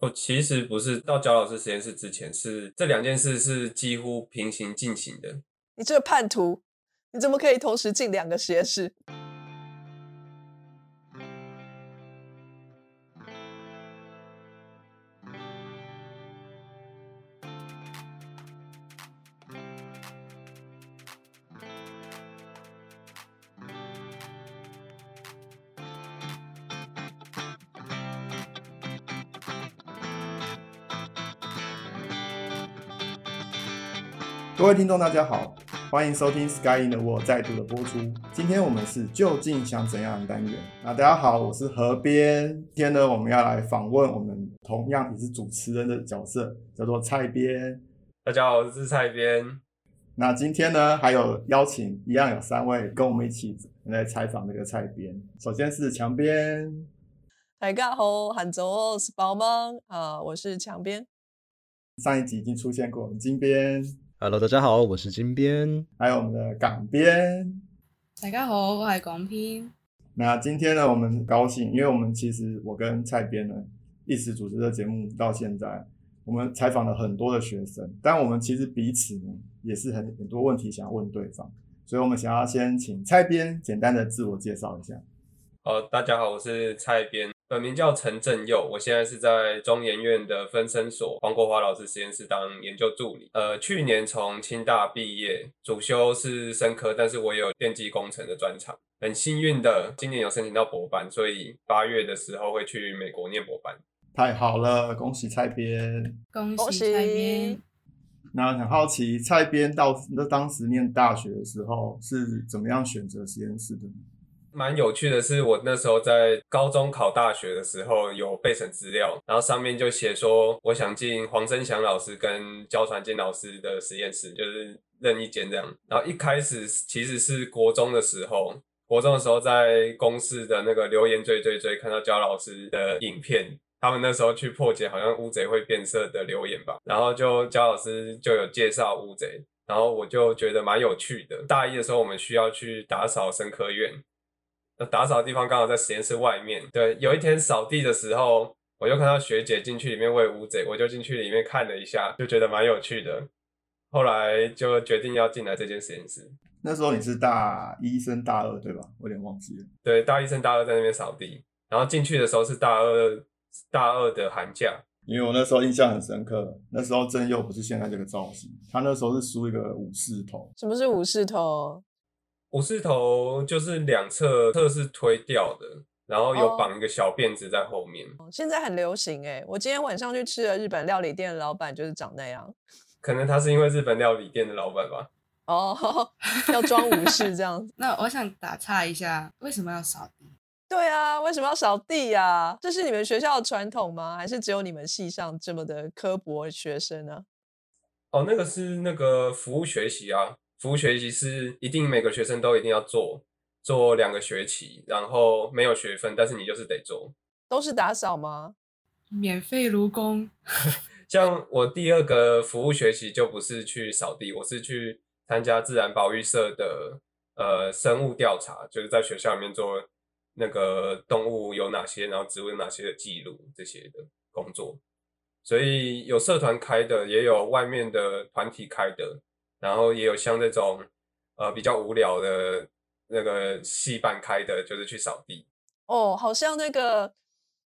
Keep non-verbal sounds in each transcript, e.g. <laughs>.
哦，其实不是到焦老师实验室之前，是这两件事是几乎平行进行的。你这个叛徒，你怎么可以同时进两个实验室？各位听众，大家好，欢迎收听《Sky in the World 再度的播出。今天我们是究竟想怎样的单元？那大家好，我是河边。今天呢，我们要来访问我们同样也是主持人的角色，叫做蔡边。大家好，我是蔡边。那今天呢，还有邀请一样有三位跟我们一起来采访这个蔡边。首先是墙边，大家好，杭州是宝芒啊，我是墙边。上一集已经出现过，我们金边。Hello，大家好，我是金边，还有我们的港边。大家好，我係港边。那今天呢，我们很高兴，因为我们其实我跟蔡边呢一直主持的节目到现在，我们采访了很多的学生，但我们其实彼此呢也是很很多问题想要问对方，所以我们想要先请蔡边简单的自我介绍一下。哦，大家好，我是蔡边。本名叫陈正佑，我现在是在中研院的分身所黄国华老师实验室当研究助理。呃，去年从清大毕业，主修是生科，但是我有电机工程的专长。很幸运的，今年有申请到博班，所以八月的时候会去美国念博班。太好了，恭喜蔡编！恭喜蔡编！那很好奇，蔡编到那当时念大学的时候是怎么样选择实验室的呢？蛮有趣的是，我那时候在高中考大学的时候有备审资料，然后上面就写说我想进黄生祥老师跟焦传健老师的实验室，就是任意间这样。然后一开始其实是国中的时候，国中的时候在公司的那个留言追追追看到焦老师的影片，他们那时候去破解好像乌贼会变色的留言吧，然后就焦老师就有介绍乌贼，然后我就觉得蛮有趣的。大一的时候我们需要去打扫生科院。打扫的地方刚好在实验室外面。对，有一天扫地的时候，我就看到学姐进去里面喂乌贼，我就进去里面看了一下，就觉得蛮有趣的。后来就决定要进来这间实验室。那时候你是大一升大二对吧？我有点忘记了。对，大一升大二在那边扫地，然后进去的时候是大二大二的寒假。因为我那时候印象很深刻，那时候真佑不是现在这个造型，他那时候是梳一个武士头。什么是武士头？武士头就是两侧侧是推掉的，然后有绑一个小辫子在后面。现在很流行哎，我今天晚上去吃了日本料理店的老板就是长那样。可能他是因为日本料理店的老板吧。哦，要装武士这样子。那我想打岔一下，为什么要扫地？对啊，为什么要扫地呀？这是你们学校的传统吗？还是只有你们系上这么的刻薄学生呢？哦，那个是那个服务学习啊。服务学习是一定每个学生都一定要做，做两个学期，然后没有学分，但是你就是得做。都是打扫吗？免费卢工。<laughs> 像我第二个服务学习就不是去扫地，我是去参加自然保育社的呃生物调查，就是在学校里面做那个动物有哪些，然后植物有哪些的记录这些的工作。所以有社团开的，也有外面的团体开的。然后也有像那种呃比较无聊的那个戏办开的，就是去扫地。哦，好像那个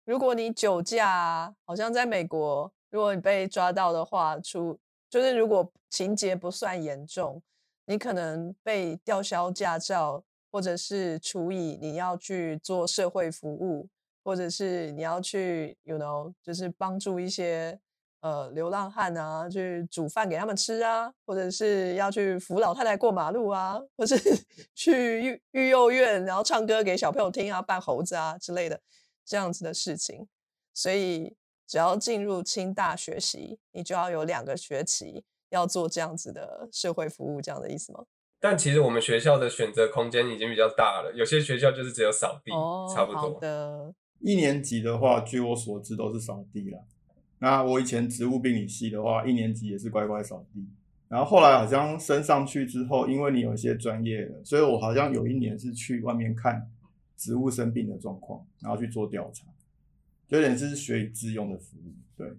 如果你酒驾，好像在美国，如果你被抓到的话，出就是如果情节不算严重，你可能被吊销驾照，或者是处以你要去做社会服务，或者是你要去，you know，就是帮助一些。呃，流浪汉啊，去煮饭给他们吃啊，或者是要去扶老太太过马路啊，或是 <laughs> 去育育幼院，然后唱歌给小朋友听啊，扮猴子啊之类的这样子的事情。所以，只要进入清大学习，你就要有两个学期要做这样子的社会服务，这样的意思吗？但其实我们学校的选择空间已经比较大了，有些学校就是只有扫地，差不多。的，一年级的话，据我所知都是扫地啦。那我以前植物病理系的话，一年级也是乖乖扫地，然后后来好像升上去之后，因为你有一些专业的，所以我好像有一年是去外面看植物生病的状况，然后去做调查，有点是学以致用的服务。对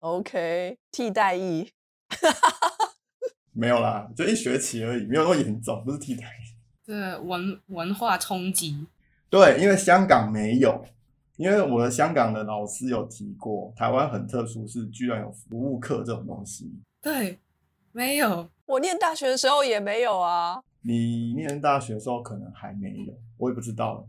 ，OK，替代役。<laughs> 没有啦，就一学期而已，没有那么严重，不是替代役。这文文化冲击，对，因为香港没有，因为我的香港的老师有提过，台湾很特殊，是居然有服务课这种东西。对，没有，我念大学的时候也没有啊。你念大学的时候可能还没有，我也不知道了。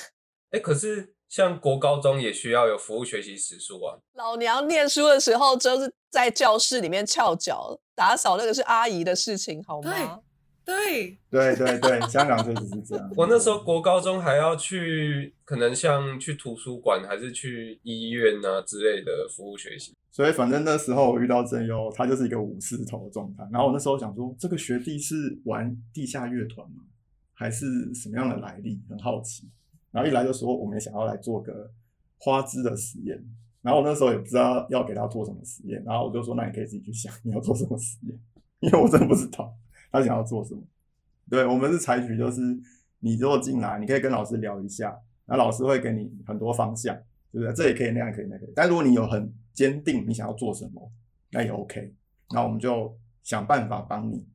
<laughs> 哎，可是像国高中也需要有服务学习时数啊。老娘念书的时候，就是在教室里面翘脚打扫，那个是阿姨的事情，好吗？对，对对对，香港确实是这样。我那时候国高中还要去，可能像去图书馆还是去医院啊之类的服务学习。所以反正那时候我遇到郑优，他就是一个武士头的状态。然后我那时候想说，这个学弟是玩地下乐团吗？还是什么样的来历？很好奇。然后一来就说我们也想要来做个花枝的实验。然后我那时候也不知道要给他做什么实验，然后我就说那你可以自己去想你要做什么实验，因为我真的不知道他想要做什么。对我们是采取就是你如果进来，你可以跟老师聊一下，那老师会给你很多方向，对不对？这也可以，那样可以，那可以。但如果你有很坚定你想要做什么，那也 OK。那我们就想办法帮你，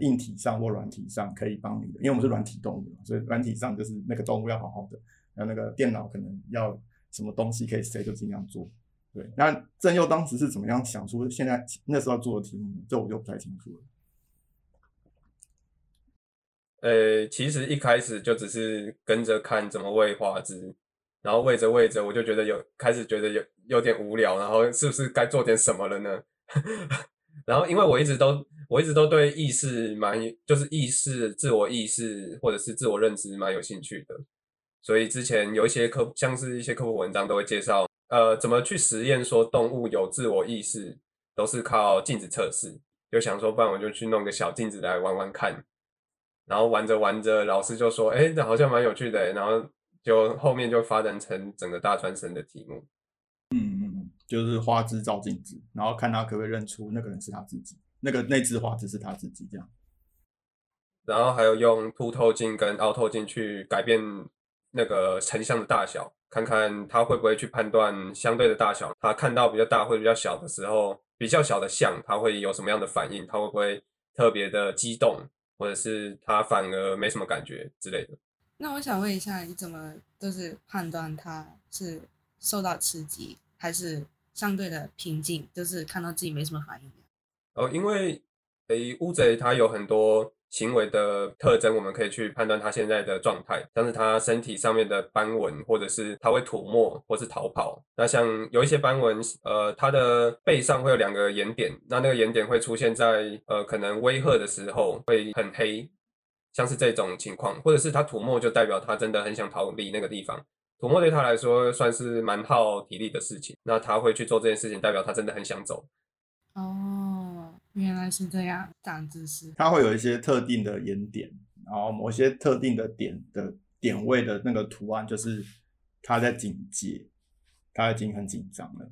硬体上或软体上可以帮你的，因为我们是软体动物，所以软体上就是那个动物要好好的，然后那个电脑可能要什么东西可以塞就尽量做。对，那郑佑当时是怎么样想出现在那时候做的题目呢？这我就不太清楚了。呃，其实一开始就只是跟着看怎么喂花枝，然后喂着喂着，我就觉得有开始觉得有有点无聊，然后是不是该做点什么了呢？<laughs> 然后因为我一直都我一直都对意识蛮就是意识、自我意识或者是自我认知蛮有兴趣的，所以之前有一些科像是一些科普文章都会介绍，呃，怎么去实验说动物有自我意识，都是靠镜子测试。就想说，不然我就去弄个小镜子来玩玩看。然后玩着玩着，老师就说：“哎，这好像蛮有趣的。”然后就后面就发展成整个大专生的题目。嗯嗯嗯，就是花枝照镜子，然后看他可不可以认出那个人是他自己，那个那只花枝是他自己这样。然后还有用凸透镜跟凹透镜去改变那个成像的大小，看看他会不会去判断相对的大小。他看到比较大或比较小的时候，比较小的像，他会有什么样的反应？他会不会特别的激动？或者是他反而没什么感觉之类的。那我想问一下，你怎么就是判断他是受到刺激，还是相对的平静，就是看到自己没什么反应？哦，因为诶，乌贼它有很多行为的特征，我们可以去判断它现在的状态，像是它身体上面的斑纹，或者是它会吐沫，或是逃跑。那像有一些斑纹，呃，它的背上会有两个眼点，那那个眼点会出现在呃可能威吓的时候会很黑，像是这种情况，或者是它吐沫就代表它真的很想逃离那个地方。吐沫对他来说算是蛮耗体力的事情，那他会去做这件事情，代表他真的很想走。哦，原来是这样，长知识。它会有一些特定的眼点，然后某些特定的点的点位的那个图案，就是他在警戒，他已经很紧张了。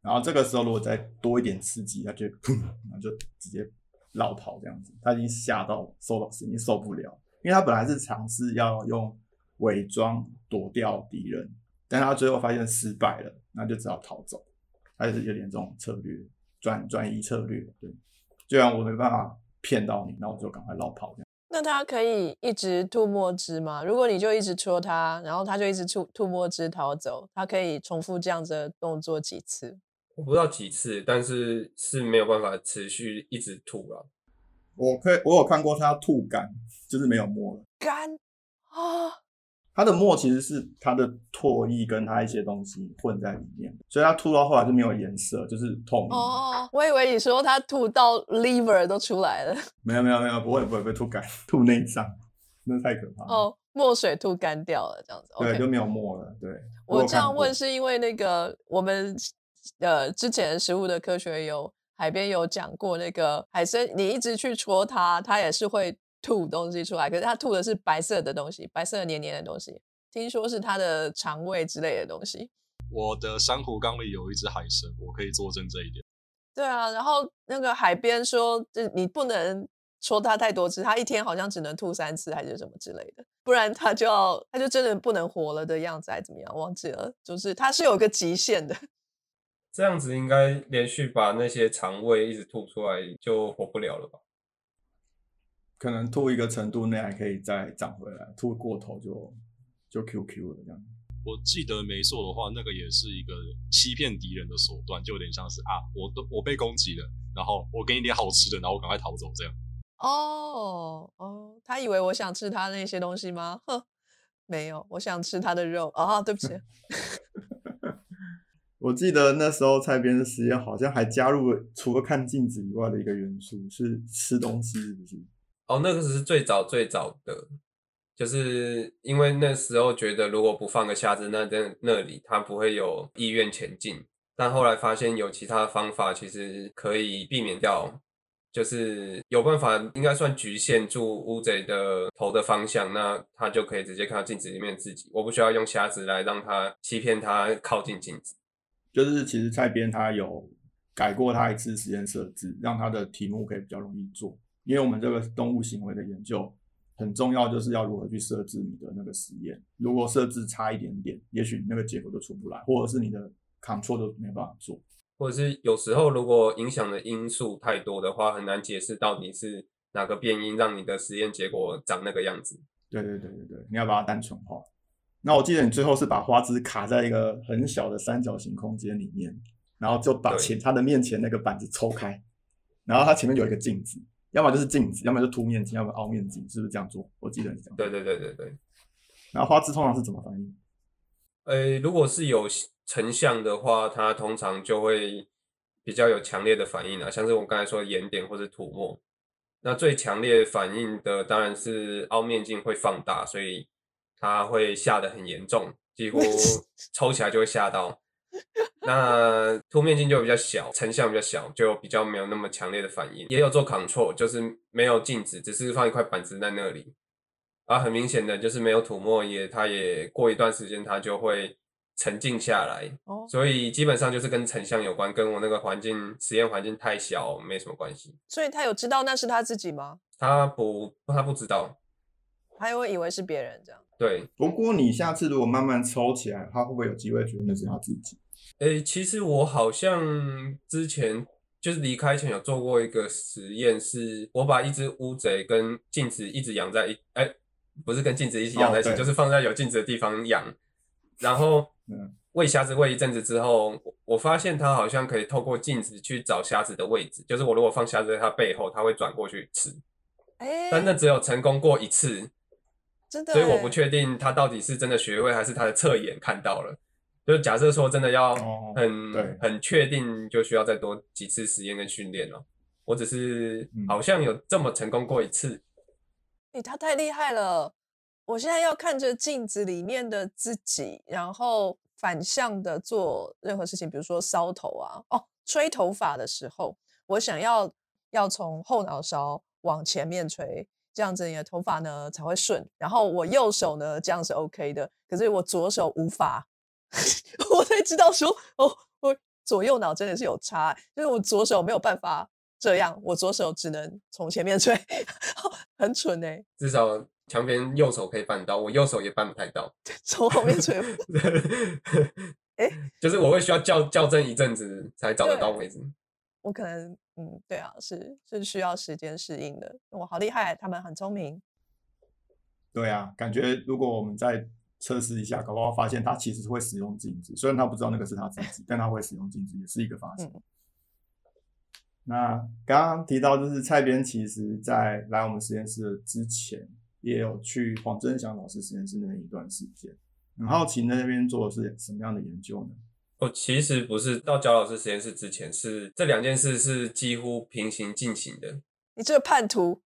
然后这个时候如果再多一点刺激，他就砰，然后就直接绕跑这样子。他已经吓到受到已经受不了，因为他本来是尝试要用伪装躲掉敌人，但他最后发现失败了，那就只好逃走。他就是有点这种策略。转转移策略，对，虽然我没办法骗到你，那我就赶快绕跑这样。那他可以一直吐墨汁吗？如果你就一直戳他，然后他就一直吐吐墨汁逃走，它可以重复这样子的动作几次？我不知道几次，但是是没有办法持续一直吐了。我可以，我有看过他吐干，就是没有墨了。干啊！它的墨其实是它的唾液跟它一些东西混在里面，所以它吐到后来就没有颜色，就是透明。哦，我以为你说它吐到 liver 都出来了。<laughs> 没有没有没有，不会不会被吐干，吐内脏，那太可怕了。哦，墨水吐干掉了，这样子。对就没有墨了。对，我这样问是因为那个我们呃之前食物的科学有海边有讲过，那个海参你一直去戳它，它也是会吐东西出来，可是他吐的是白色的东西，白色黏黏的东西，听说是他的肠胃之类的东西。我的珊瑚缸里有一只海参，我可以作证这一点。对啊，然后那个海边说，就你不能戳它太多次，它一天好像只能吐三次还是什么之类的，不然它就要它就真的不能活了的样子，还怎么样忘记了，就是它是有个极限的。这样子应该连续把那些肠胃一直吐出来就活不了了吧？可能吐一个程度内还可以再长回来，吐过头就就 QQ 了这样。我记得没错的话，那个也是一个欺骗敌人的手段，就有点像是啊，我都我被攻击了，然后我给你点好吃的，然后我赶快逃走这样。哦哦，他以为我想吃他那些东西吗？哼，没有，我想吃他的肉。啊，对不起。<laughs> 我记得那时候蔡编的实验好像还加入了除了看镜子以外的一个元素，是吃东西，是不是？哦，那个是最早最早的，就是因为那时候觉得如果不放个虾子那在那里，他不会有意愿前进。但后来发现有其他方法，其实可以避免掉，就是有办法应该算局限住乌贼的头的方向，那他就可以直接看到镜子里面自己，我不需要用虾子来让他欺骗他靠近镜子。就是其实蔡编他有改过他一次实验设置，让他的题目可以比较容易做。因为我们这个动物行为的研究很重要，就是要如何去设置你的那个实验。如果设置差一点点，也许你那个结果就出不来，或者是你的 control 都没办法做。或者是有时候如果影响的因素太多的话，很难解释到底是哪个变因让你的实验结果长那个样子。对对对对对，你要把它单纯化。那我记得你最后是把花枝卡在一个很小的三角形空间里面，然后就把前它的面前那个板子抽开，然后它前面有一个镜子，要么就是镜子，要么就凸面镜，要么凹面镜，是不是这样做？我记得是这样。对对对对对。然后花枝通常是怎么反应？呃，如果是有成像的话，它通常就会比较有强烈的反应啊，像是我刚才说的眼点或者涂抹。那最强烈反应的当然是凹面镜会放大，所以它会吓得很严重，几乎 <laughs> 抽起来就会吓到。那凸面镜就比较小，成像比较小，就比较没有那么强烈的反应。也有做 control，就是没有镜子，只是放一块板子在那里。啊，很明显的就是没有涂抹，也它也过一段时间它就会沉静下来。哦，所以基本上就是跟成像有关，跟我那个环境实验环境太小没什么关系。所以他有知道那是他自己吗？他不，他不知道，他会以为是别人这样。对，不过你下次如果慢慢抽起来，他会不会有机会觉得那是他自己？诶，其实我好像之前就是离开前有做过一个实验，是我把一只乌贼跟镜子一直养在一，哎。不是跟镜子一起养在一起，就是放在有镜子的地方养。然后喂虾子喂一阵子之后，我发现它好像可以透过镜子去找虾子的位置。就是我如果放虾子在它背后，它会转过去吃。哎，但那只有成功过一次，真的。所以我不确定它到底是真的学会，还是它的侧眼看到了。就假设说真的要很很确定，就需要再多几次实验跟训练了。我只是好像有这么成功过一次。哎，他太厉害了！我现在要看着镜子里面的自己，然后反向的做任何事情，比如说搔头啊，哦，吹头发的时候，我想要要从后脑勺往前面吹，这样子你的头发呢才会顺。然后我右手呢这样是 OK 的，可是我左手无法，<laughs> 我才知道说，哦，我左右脑真的是有差，就是我左手没有办法。这样，我左手只能从前面吹，很蠢哎。至少墙边右手可以办到，我右手也办不太到。从后面吹，<laughs> 哎，就是我会需要校校正一阵子才找得到位置。我可能，嗯，对啊，是是需要时间适应的。我好厉害，他们很聪明。对啊，感觉如果我们再测试一下，搞不好发现他其实会使用镜子，虽然他不知道那个是他自己，<laughs> 但他会使用镜子，也是一个发现。<laughs> 那刚刚提到，就是蔡编其实在来我们实验室之前，也有去黄真祥老师实验室那边一段时间。很好奇那边做的是什么样的研究呢？哦，其实不是到焦老师实验室之前，是这两件事是几乎平行进行的。你这个叛徒，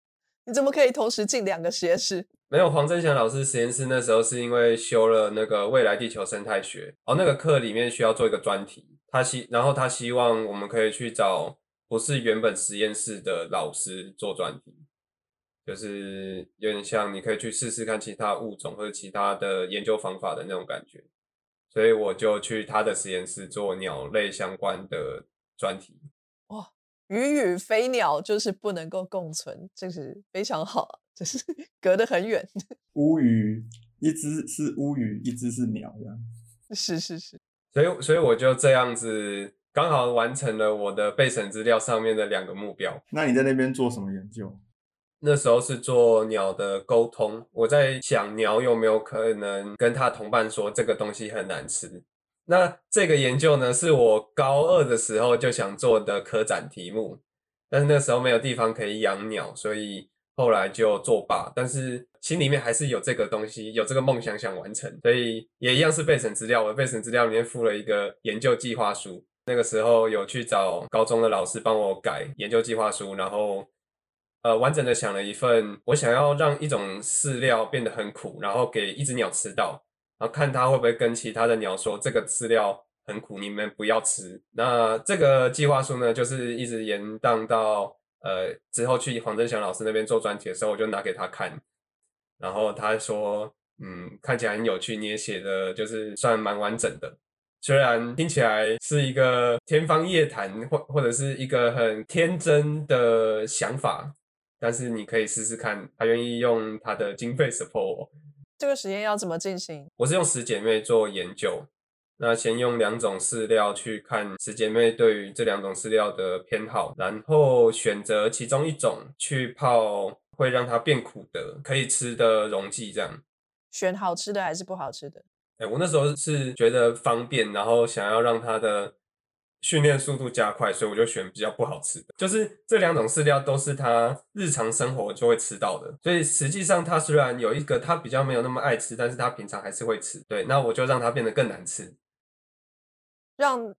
你怎么可以同时进两个实验室？没有，黄振祥老师实验室那时候是因为修了那个未来地球生态学，哦，那个课里面需要做一个专题，他希然后他希望我们可以去找。不是原本实验室的老师做专题，就是有点像你可以去试试看其他物种或者其他的研究方法的那种感觉，所以我就去他的实验室做鸟类相关的专题。哇，鱼与飞鸟就是不能够共存，这是非常好，就是 <laughs> 隔得很远。<laughs> 乌鱼一只是乌鱼，一只是鸟，这样。是是是。所以所以我就这样子。刚好完成了我的备审资料上面的两个目标。那你在那边做什么研究？那时候是做鸟的沟通，我在想鸟有没有可能跟它同伴说这个东西很难吃。那这个研究呢，是我高二的时候就想做的科展题目，但是那时候没有地方可以养鸟，所以后来就作罢。但是心里面还是有这个东西，有这个梦想想完成，所以也一样是备审资料。我的备审资料里面附了一个研究计划书，那个时候有去找高中的老师帮我改研究计划书，然后。呃，完整的想了一份，我想要让一种饲料变得很苦，然后给一只鸟吃到，然后看它会不会跟其他的鸟说这个饲料很苦，你们不要吃。那这个计划书呢，就是一直延宕到呃之后去黄振祥老师那边做专题的时候，我就拿给他看，然后他说，嗯，看起来很有趣，你也写的就是算蛮完整的，虽然听起来是一个天方夜谭或或者是一个很天真的想法。但是你可以试试看，他愿意用他的经费 support 我。这个实验要怎么进行？我是用十姐妹做研究，那先用两种饲料去看十姐妹对于这两种饲料的偏好，然后选择其中一种去泡会让它变苦的可以吃的溶剂，这样选好吃的还是不好吃的？哎，我那时候是觉得方便，然后想要让它的。训练速度加快，所以我就选比较不好吃的。就是这两种饲料都是它日常生活就会吃到的，所以实际上它虽然有一个它比较没有那么爱吃，但是它平常还是会吃。对，那我就让它变得更难吃，让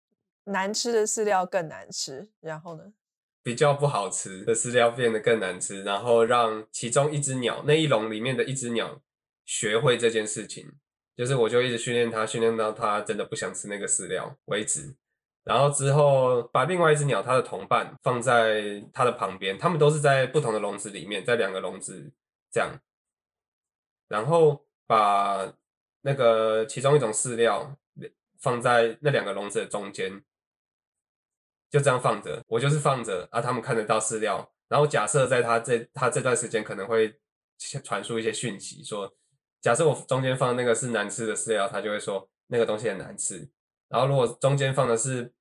难吃的饲料更难吃。然后呢，比较不好吃的饲料变得更难吃，然后让其中一只鸟那一笼里面的一只鸟学会这件事情，就是我就一直训练它，训练到它真的不想吃那个饲料为止。然后之后把另外一只鸟，它的同伴放在它的旁边，它们都是在不同的笼子里面，在两个笼子这样。然后把那个其中一种饲料放在那两个笼子的中间，就这样放着。我就是放着啊，他们看得到饲料。然后假设在它这它这段时间可能会传输一些讯息，说假设我中间放那个是难吃的饲料，它就会说那个东西很难吃。然后，如果中间放的是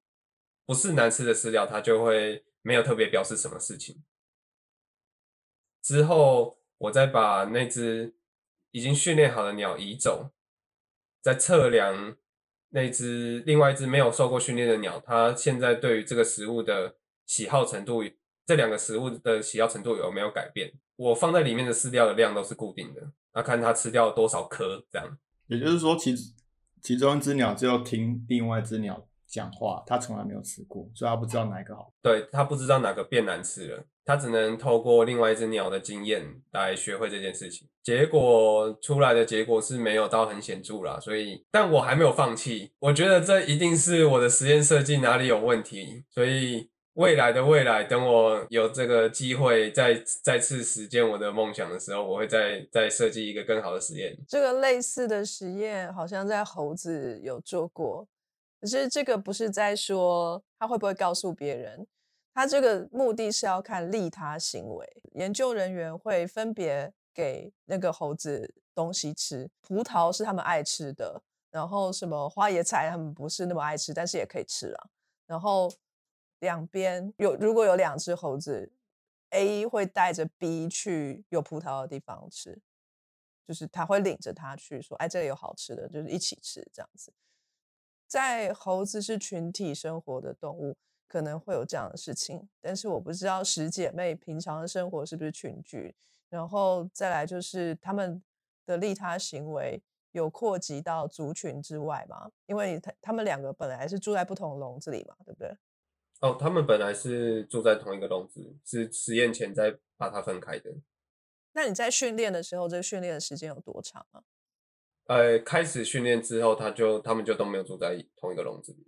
不是难吃的饲料，它就会没有特别表示什么事情。之后，我再把那只已经训练好的鸟移走，再测量那只另外一只没有受过训练的鸟，它现在对于这个食物的喜好程度，这两个食物的喜好程度有没有改变？我放在里面的饲料的量都是固定的，那看它吃掉多少颗，这样。也就是说，其实。其中一只鸟就要听另外一只鸟讲话，他从来没有吃过，所以他不知道哪一个好。对，他不知道哪个变难吃了，他只能透过另外一只鸟的经验来学会这件事情。结果出来的结果是没有到很显著啦，所以，但我还没有放弃，我觉得这一定是我的实验设计哪里有问题，所以。未来的未来，等我有这个机会再再次实践我的梦想的时候，我会再再设计一个更好的实验。这个类似的实验好像在猴子有做过，可是这个不是在说他会不会告诉别人，他这个目的是要看利他行为。研究人员会分别给那个猴子东西吃，葡萄是他们爱吃的，然后什么花椰菜他们不是那么爱吃，但是也可以吃啊，然后。两边有，如果有两只猴子，A 会带着 B 去有葡萄的地方吃，就是他会领着他去说：“哎，这里有好吃的，就是一起吃这样子。”在猴子是群体生活的动物，可能会有这样的事情，但是我不知道十姐妹平常的生活是不是群居，然后再来就是他们的利他行为有扩及到族群之外吗？因为他他们两个本来是住在不同笼子里嘛，对不对？哦，他们本来是住在同一个笼子，是实验前再把它分开的。那你在训练的时候，这个训练的时间有多长啊？呃，开始训练之后，他就他们就都没有住在同一个笼子里。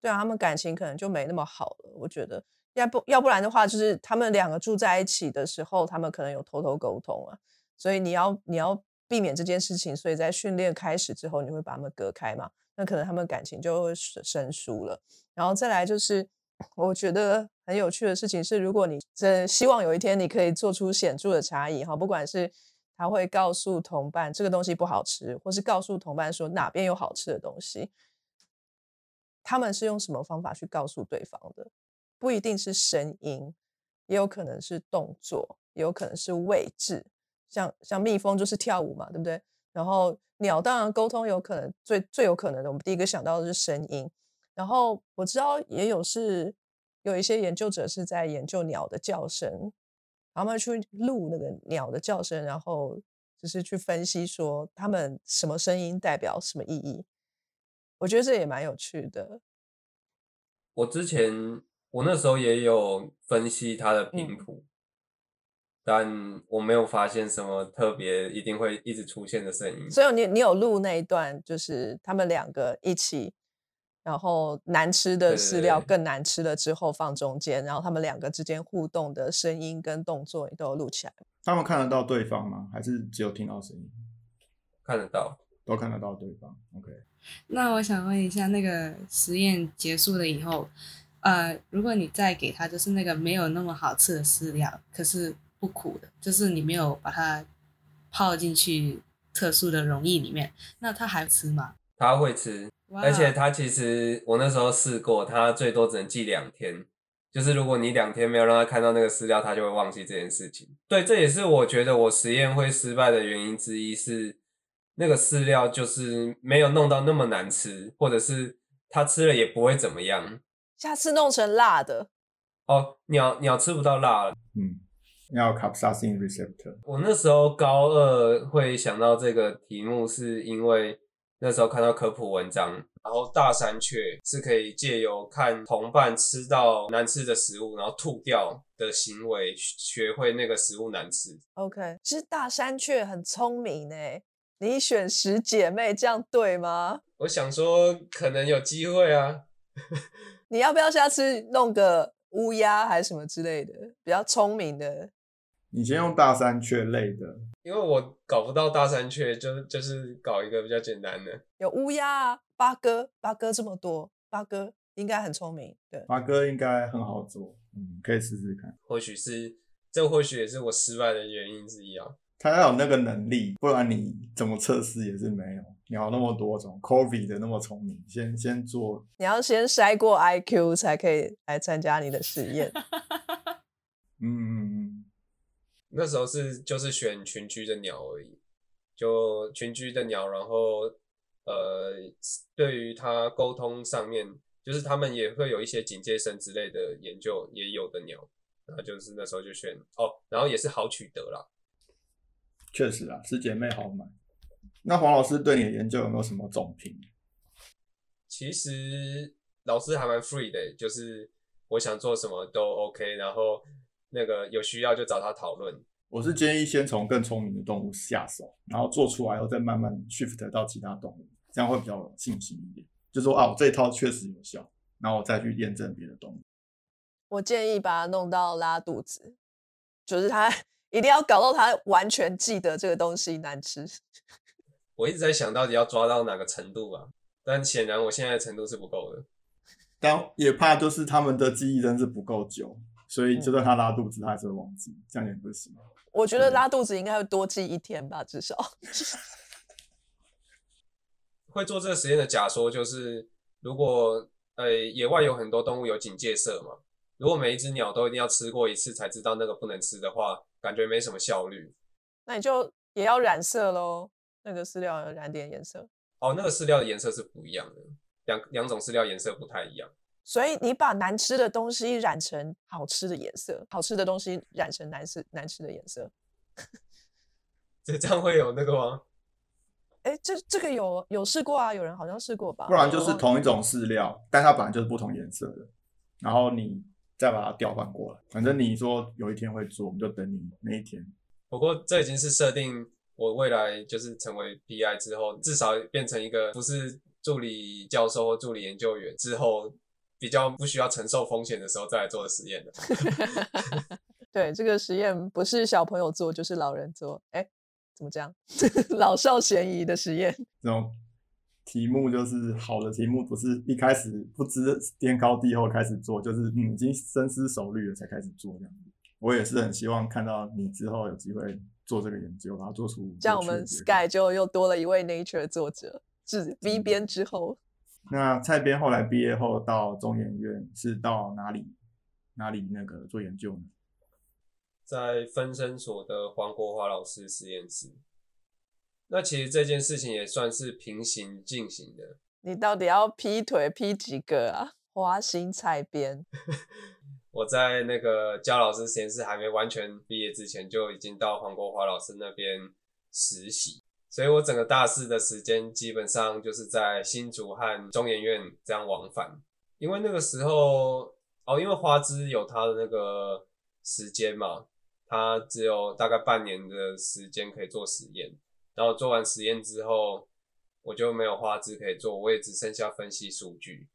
对啊，他们感情可能就没那么好了。我觉得要不要不然的话，就是他们两个住在一起的时候，他们可能有偷偷沟通啊。所以你要你要避免这件事情，所以在训练开始之后，你会把他们隔开嘛？那可能他们感情就会生疏了。然后再来就是。我觉得很有趣的事情是，如果你真希望有一天你可以做出显著的差异哈，不管是他会告诉同伴这个东西不好吃，或是告诉同伴说哪边有好吃的东西，他们是用什么方法去告诉对方的？不一定是声音，也有可能是动作，也有可能是位置。像像蜜蜂就是跳舞嘛，对不对？然后鸟当然沟通有可能最最有可能的，我们第一个想到的是声音。然后我知道也有是有一些研究者是在研究鸟的叫声，他们去录那个鸟的叫声，然后就是去分析说他们什么声音代表什么意义。我觉得这也蛮有趣的。我之前我那时候也有分析它的频谱，但我没有发现什么特别一定会一直出现的声音。所以你你有录那一段，就是他们两个一起，然后难吃的饲料更难吃了之后放中间，然后他们两个之间互动的声音跟动作，你都有录起来。他们看得到对方吗？还是只有听到声音？看得到，都看得到对方。OK。那我想问一下，那个实验结束了以后，呃，如果你再给他就是那个没有那么好吃的饲料，可是不苦的，就是你没有把它泡进去特殊的溶液里面，那他还吃吗？他会吃，而且他其实我那时候试过，他最多只能记两天，就是如果你两天没有让他看到那个饲料，他就会忘记这件事情。对，这也是我觉得我实验会失败的原因之一是。那个饲料就是没有弄到那么难吃，或者是它吃了也不会怎么样。下次弄成辣的哦，鸟鸟吃不到辣了。嗯，要 capsaicin receptor。我那时候高二会想到这个题目，是因为那时候看到科普文章，然后大山雀是可以借由看同伴吃到难吃的食物，然后吐掉的行为，学会那个食物难吃。OK，其实大山雀很聪明呢。你选十姐妹这样对吗？我想说可能有机会啊。<laughs> 你要不要下次弄个乌鸦还是什么之类的，比较聪明的？你先用大山雀类的，因为我搞不到大山雀，就就是搞一个比较简单的。有乌鸦啊，八哥，八哥这么多，八哥应该很聪明。对，八哥应该很好做，嗯，可以试试看。或许是，这或许也是我失败的原因之一啊。他要有那个能力，不然你怎么测试也是没有。鸟那么多种，Covid 的那么聪明，先先做。你要先筛过 IQ 才可以来参加你的实验。嗯 <laughs> 嗯嗯。那时候是就是选群居的鸟而已，就群居的鸟，然后呃，对于它沟通上面，就是他们也会有一些警戒声之类的研究，也有的鸟，然后就是那时候就选哦，然后也是好取得啦。确实啊，师姐妹好买。那黄老师对你的研究有没有什么总评？其实老师还蛮 free 的，就是我想做什么都 OK，然后那个有需要就找他讨论。我是建议先从更聪明的动物下手，然后做出来后再慢慢 shift 到其他动物，这样会比较有信心一点。就说啊，我这一套确实有效，然后我再去验证别的动物。我建议把它弄到拉肚子，就是它。一定要搞到他完全记得这个东西难吃。<laughs> 我一直在想到底要抓到哪个程度啊，但显然我现在的程度是不够的。但也怕就是他们的记忆真是不够久，所以就算他拉肚子，他还是会忘记，这样也不行。我觉得拉肚子应该会多记一天吧，至少。<laughs> 会做这个实验的假说就是，如果呃野外有很多动物有警戒色嘛，如果每一只鸟都一定要吃过一次才知道那个不能吃的话。感觉没什么效率，那你就也要染色喽。那个饲料染点颜色哦，那个饲料的颜色是不一样的，两两种饲料颜色不太一样。所以你把难吃的东西染成好吃的颜色，好吃的东西染成难吃难吃的颜色，<laughs> 这这样会有那个吗？哎，这这个有有试过啊，有人好像试过吧？不然就是同一种饲料，但它本来就是不同颜色的，然后你。再把它调换过来，反正你说有一天会做，我们就等你那一天。不过这已经是设定我未来就是成为 PI 之后，至少变成一个不是助理教授或助理研究员之后，比较不需要承受风险的时候再来做的实验的。<laughs> 对，这个实验不是小朋友做，就是老人做。哎，怎么这样？<laughs> 老少咸宜的实验。这种题目就是好的题目，不是一开始不知天高地厚开始做，就是你已经深思熟虑了才开始做这样子。我也是很希望看到你之后有机会做这个研究，把它做出。这样我们 Sky 就又多了一位 Nature 作者，是 V 编之后。那蔡编后来毕业后到中研院是到哪里哪里那个做研究呢？在分身所的黄国华老师实验室。那其实这件事情也算是平行进行的。你到底要劈腿劈几个啊？花心蔡编。<laughs> 我在那个焦老师实验室还没完全毕业之前，就已经到黄国华老师那边实习，所以我整个大四的时间基本上就是在新竹和中研院这样往返。因为那个时候，哦，因为花枝有他的那个时间嘛，他只有大概半年的时间可以做实验，然后做完实验之后，我就没有花枝可以做，我也只剩下分析数据。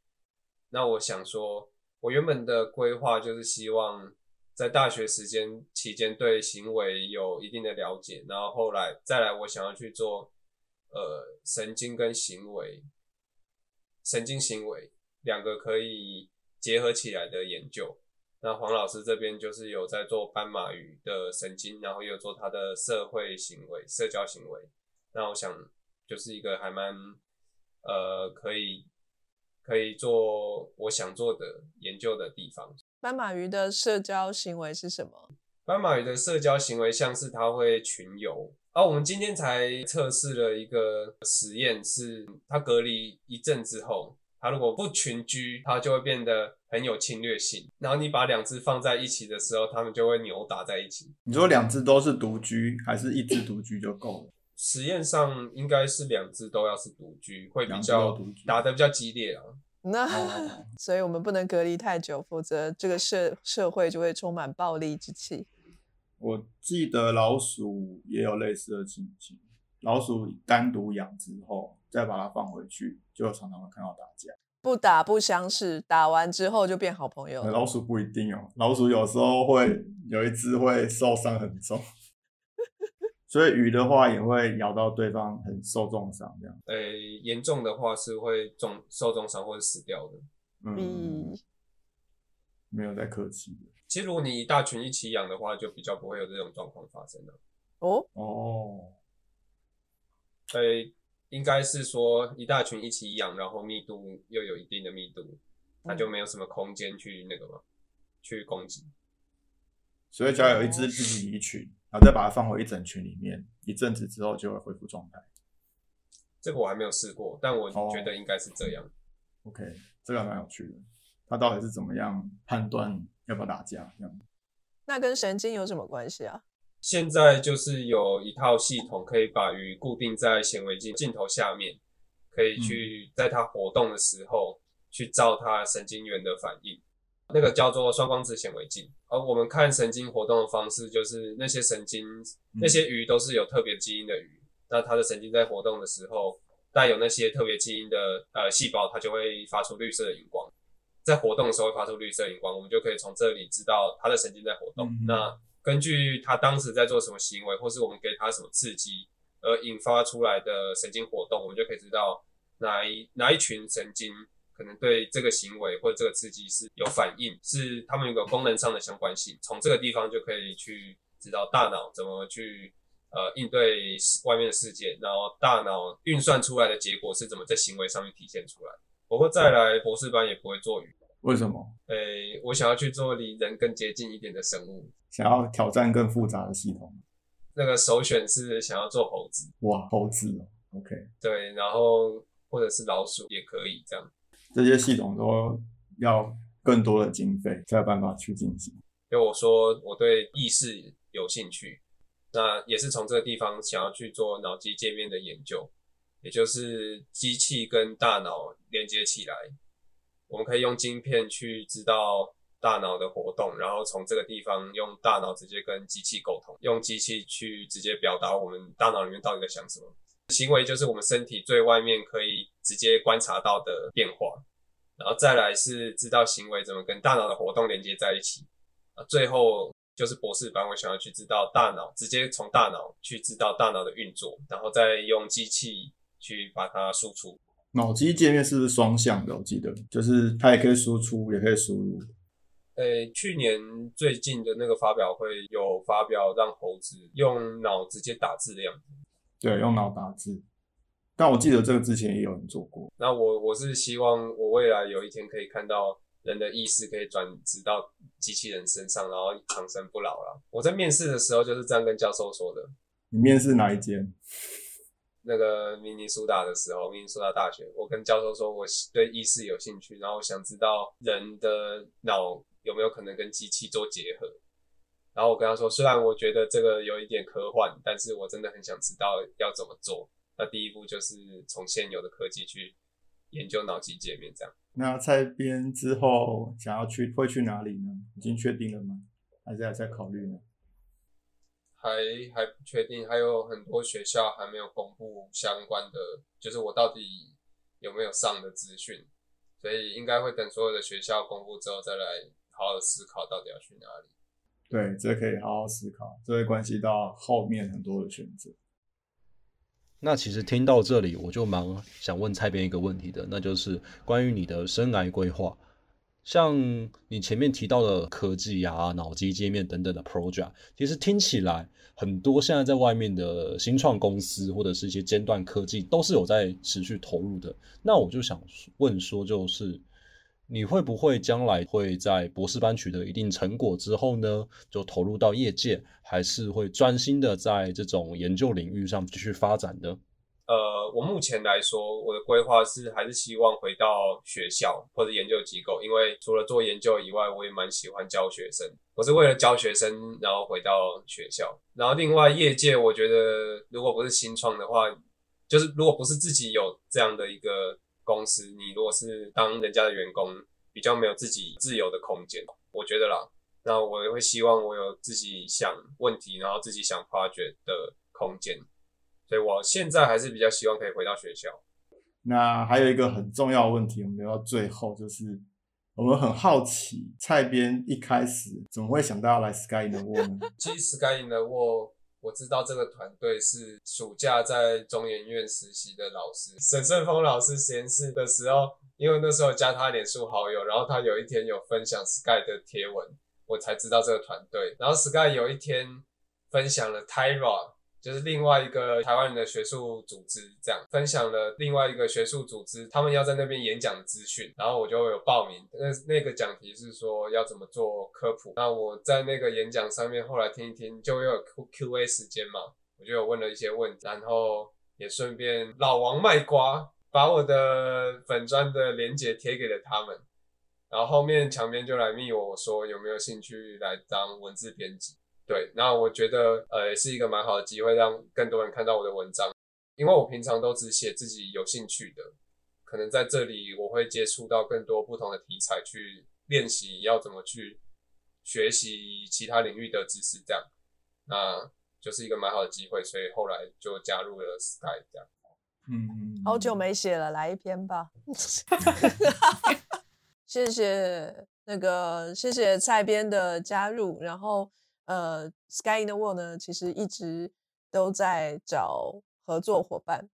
那我想说。我原本的规划就是希望在大学时间期间对行为有一定的了解，然后后来再来我想要去做呃神经跟行为、神经行为两个可以结合起来的研究。那黄老师这边就是有在做斑马鱼的神经，然后又做他的社会行为、社交行为。那我想就是一个还蛮呃可以。可以做我想做的研究的地方。斑马鱼的社交行为是什么？斑马鱼的社交行为像是它会群游。啊，我们今天才测试了一个实验，是它隔离一阵之后，它如果不群居，它就会变得很有侵略性。然后你把两只放在一起的时候，它们就会扭打在一起。你说两只都是独居，还是一只独居就够了？<clears throat> 实验上应该是两只都要是独居，会比较打的比较激烈啊。那 <laughs> 所以我们不能隔离太久，否则这个社社会就会充满暴力之气。我记得老鼠也有类似的情形，老鼠单独养之后再把它放回去，就常常会看到打架。不打不相识，打完之后就变好朋友。老鼠不一定哦，老鼠有时候会有一只会受伤很重。所以鱼的话也会咬到对方，很受重伤这样。呃，严重的话是会重受重伤或者死掉的。嗯，没有在客气的。其实如果你一大群一起养的话，就比较不会有这种状况发生了。哦哦，呃，应该是说一大群一起养，然后密度又有一定的密度，它就没有什么空间去那个嘛，去攻击。所以只要有一只自己离群。然后再把它放回一整群里面，一阵子之后就会恢复状态。这个我还没有试过，但我觉得应该是这样。OK，这个蛮有趣的。他到底是怎么样判断要不要打架？这样？那跟神经有什么关系啊？现在就是有一套系统，可以把鱼固定在显微镜镜头下面，可以去在它活动的时候去照它神经元的反应。那个叫做双光子显微镜，而我们看神经活动的方式，就是那些神经，那些鱼都是有特别基因的鱼，那它的神经在活动的时候，带有那些特别基因的呃细胞，它就会发出绿色的荧光，在活动的时候会发出绿色荧光，我们就可以从这里知道它的神经在活动。那根据它当时在做什么行为，或是我们给它什么刺激而引发出来的神经活动，我们就可以知道哪一哪一群神经。可能对这个行为或者这个刺激是有反应，是他们有个功能上的相关性。从这个地方就可以去知道大脑怎么去呃应对外面的世界，然后大脑运算出来的结果是怎么在行为上面体现出来。不过再来博士班也不会做鱼，为什么？诶，我想要去做离人更接近一点的生物，想要挑战更复杂的系统。那个首选是想要做猴子。哇，猴子哦，OK。对，然后或者是老鼠也可以这样。这些系统都要更多的经费才有办法去进行。就我说，我对意识有兴趣，那也是从这个地方想要去做脑机界面的研究，也就是机器跟大脑连接起来，我们可以用晶片去知道大脑的活动，然后从这个地方用大脑直接跟机器沟通，用机器去直接表达我们大脑里面到底在想什么。行为就是我们身体最外面可以直接观察到的变化，然后再来是知道行为怎么跟大脑的活动连接在一起，啊，最后就是博士班，我想要去知道大脑，直接从大脑去知道大脑的运作，然后再用机器去把它输出。脑机界面是不是双向的？我记得就是它也可以输出，也可以输入。呃，去年最近的那个发表会有发表让猴子用脑直接打字的样子。对，用脑打字。但我记得这个之前也有人做过。那我我是希望我未来有一天可以看到人的意识可以转植到机器人身上，然后长生不老了。我在面试的时候就是这样跟教授说的。你面试哪一间？那个明尼苏达的时候，明尼苏达大学，我跟教授说，我对意识有兴趣，然后想知道人的脑有没有可能跟机器做结合。然后我跟他说，虽然我觉得这个有一点科幻，但是我真的很想知道要怎么做。那第一步就是从现有的科技去研究脑机界面，这样。那蔡边之后想要去会去哪里呢？已经确定了吗？还是还在考虑呢？还还不确定，还有很多学校还没有公布相关的，就是我到底有没有上的资讯，所以应该会等所有的学校公布之后再来好好思考到底要去哪里。对，这可以好好思考，这会关系到后面很多的选择。那其实听到这里，我就蛮想问蔡边一个问题的，那就是关于你的生涯规划。像你前面提到的科技啊、脑机界面等等的 project，其实听起来很多现在在外面的新创公司或者是一些尖端科技都是有在持续投入的。那我就想问说，就是你会不会将来会在博士班取得一定成果之后呢，就投入到业界，还是会专心的在这种研究领域上继续发展呢？呃，我目前来说，我的规划是还是希望回到学校或者研究机构，因为除了做研究以外，我也蛮喜欢教学生。我是为了教学生，然后回到学校。然后另外业界，我觉得如果不是新创的话，就是如果不是自己有这样的一个公司，你如果是当人家的员工，比较没有自己自由的空间。我觉得啦，那我也会希望我有自己想问题，然后自己想发掘的空间。所以我现在还是比较希望可以回到学校。那还有一个很重要的问题，我们留到最后，就是我们很好奇，蔡编一开始怎么会想到要来 Sky in the World 呢？其实 Sky in the World 我知道这个团队是暑假在中研院实习的老师沈胜峰老师实验室的时候，因为那时候加他脸书好友，然后他有一天有分享 Sky 的贴文，我才知道这个团队。然后 Sky 有一天分享了 Tyra。就是另外一个台湾人的学术组织，这样分享了另外一个学术组织，他们要在那边演讲的资讯，然后我就有报名。那那个讲题是说要怎么做科普，那我在那个演讲上面后来听一听，就有 Q Q A 时间嘛，我就有问了一些问题，然后也顺便老王卖瓜，把我的粉砖的链接贴给了他们，然后后面墙边就来密我说有没有兴趣来当文字编辑。对，那我觉得呃是一个蛮好的机会，让更多人看到我的文章。因为我平常都只写自己有兴趣的，可能在这里我会接触到更多不同的题材，去练习要怎么去学习其他领域的知识，这样，那就是一个蛮好的机会，所以后来就加入了 Sky 这样。嗯，好久没写了，来一篇吧。<laughs> 谢谢那个谢谢蔡编的加入，然后。呃，Sky in the World 呢，其实一直都在找合作伙伴。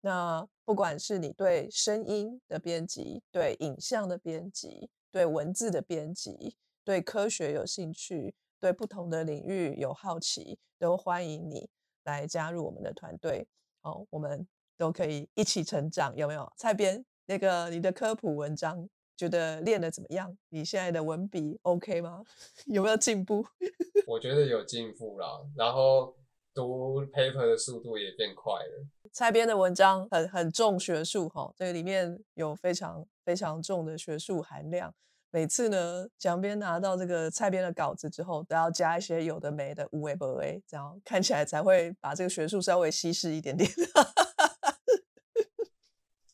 那不管是你对声音的编辑、对影像的编辑、对文字的编辑、对科学有兴趣、对不同的领域有好奇，都欢迎你来加入我们的团队。哦，我们都可以一起成长，有没有？蔡编那个你的科普文章。觉得练的怎么样？你现在的文笔 OK 吗？<laughs> 有没有进步？我觉得有进步啦，然后读 paper 的速度也变快了。蔡编的文章很很重学术哈，这个里面有非常非常重的学术含量。每次呢，蒋编拿到这个蔡编的稿子之后，都要加一些有的没的无为不为，这样看起来才会把这个学术稍微稀释一点点。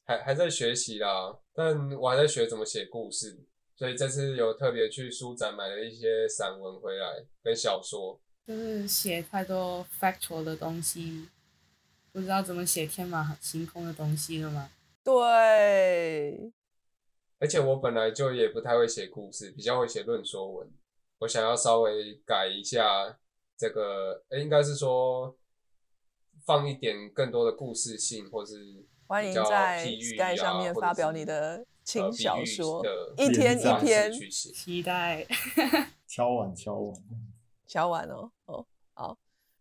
还还在学习啦，但我还在学怎么写故事，所以这次有特别去书展买了一些散文回来跟小说。就是写太多 factual 的东西，不知道怎么写天马行空的东西了吗？对。而且我本来就也不太会写故事，比较会写论说文。我想要稍微改一下这个，应该是说放一点更多的故事性，或是。欢迎在 Sky 上面发表你的轻小说，一天一篇，期待。<laughs> 敲碗敲碗敲碗哦哦好，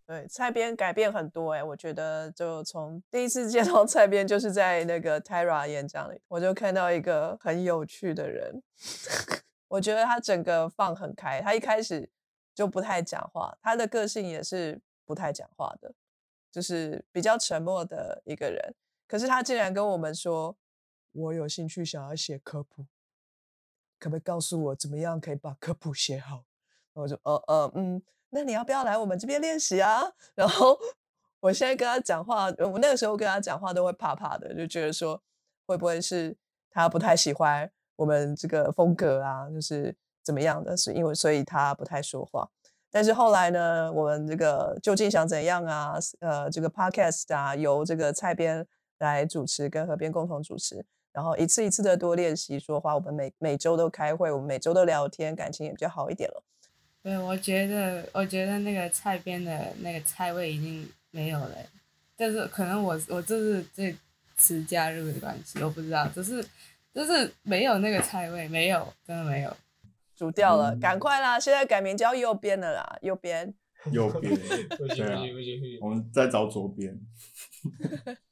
对，蔡编改变很多哎、我觉得就从第一次见到蔡编，就是在那个 Tyra 演讲里，我就看到一个很有趣的人。<laughs> 我觉得他整个放很开，他一开始就不太讲话，他的个性也是不太讲话的，就是比较沉默的一个人。可是他竟然跟我们说：“我有兴趣想要写科普，可不可以告诉我怎么样可以把科普写好？”我就呃呃嗯，那你要不要来我们这边练习啊？<laughs> 然后我现在跟他讲话，我那个时候跟他讲话都会怕怕的，就觉得说会不会是他不太喜欢我们这个风格啊，就是怎么样的？是因为所以他不太说话。但是后来呢，我们这个究竟想怎样啊？呃，这个 podcast 啊，由这个蔡编来主持，跟河边共同主持，然后一次一次的多练习说话。我们每每周都开会，我们每周都聊天，感情也比较好一点了。对，我觉得，我觉得那个菜边的那个菜味已经没有了，但是可能我我就是这次加入的关系，我不知道，只是就是没有那个菜味，没有，真的没有。煮掉了，嗯赶快啦！现在改名叫右边的啦，右边。右边，<laughs> 不行不行不行，我们再找左边。<laughs>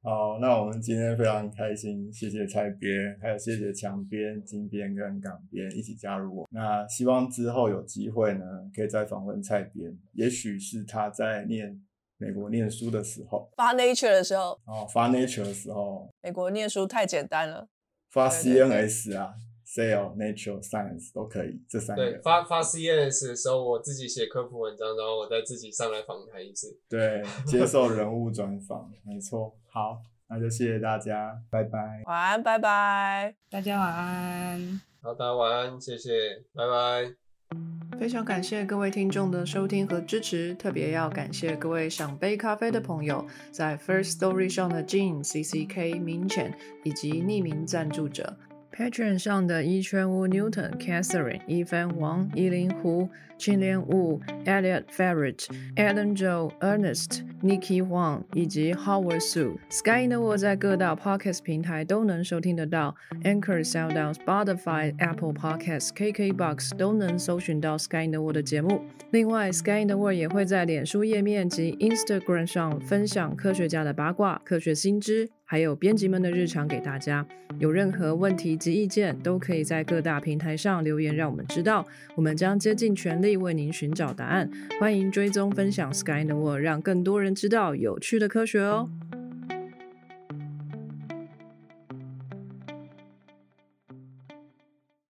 好，那我们今天非常开心，谢谢蔡编，还有谢谢强编、金编跟港编一起加入我。那希望之后有机会呢，可以再访问蔡编，也许是他在念美国念书的时候，发 Nature 的时候，哦发 Nature 的时候，美国念书太简单了。发 CNS 啊、Cell、Nature、Science 都可以，这三对，个。发发 CNS 的时候，我自己写科普文章，然后我再自己上来访谈一次。对，接受人物专访，没错。好，那就谢谢大家，拜拜。晚安，拜拜。大家晚安。好，大家晚安，谢谢，拜拜。非常感谢各位听众的收听和支持，特别要感谢各位想杯咖啡的朋友，在 First Story 上的 Jean、CCK、明浅以及匿名赞助者。Patreon 上的一圈屋 Newton、Catherine、一帆王、一林湖、青莲雾、Elliot Ferret、Adam Joe、Ernest、Nikki Huang 以及 Howard Su。Sky in the World 在各大 Podcast 平台都能收听得到，Anchor、SoundOn、Spotify、Apple Podcasts、KKBox 都能搜寻到 Sky in the World 的节目。另外，Sky in the World 也会在脸书页面及 Instagram 上分享科学家的八卦、科学新知，还有编辑们的日常给大家。有任何问题及意见，都可以在各大平台上留言，让我们知道。我们将竭尽全力力为您寻找答案。欢迎追踪分享 Sky in the World，让更多人知道有趣的科学哦。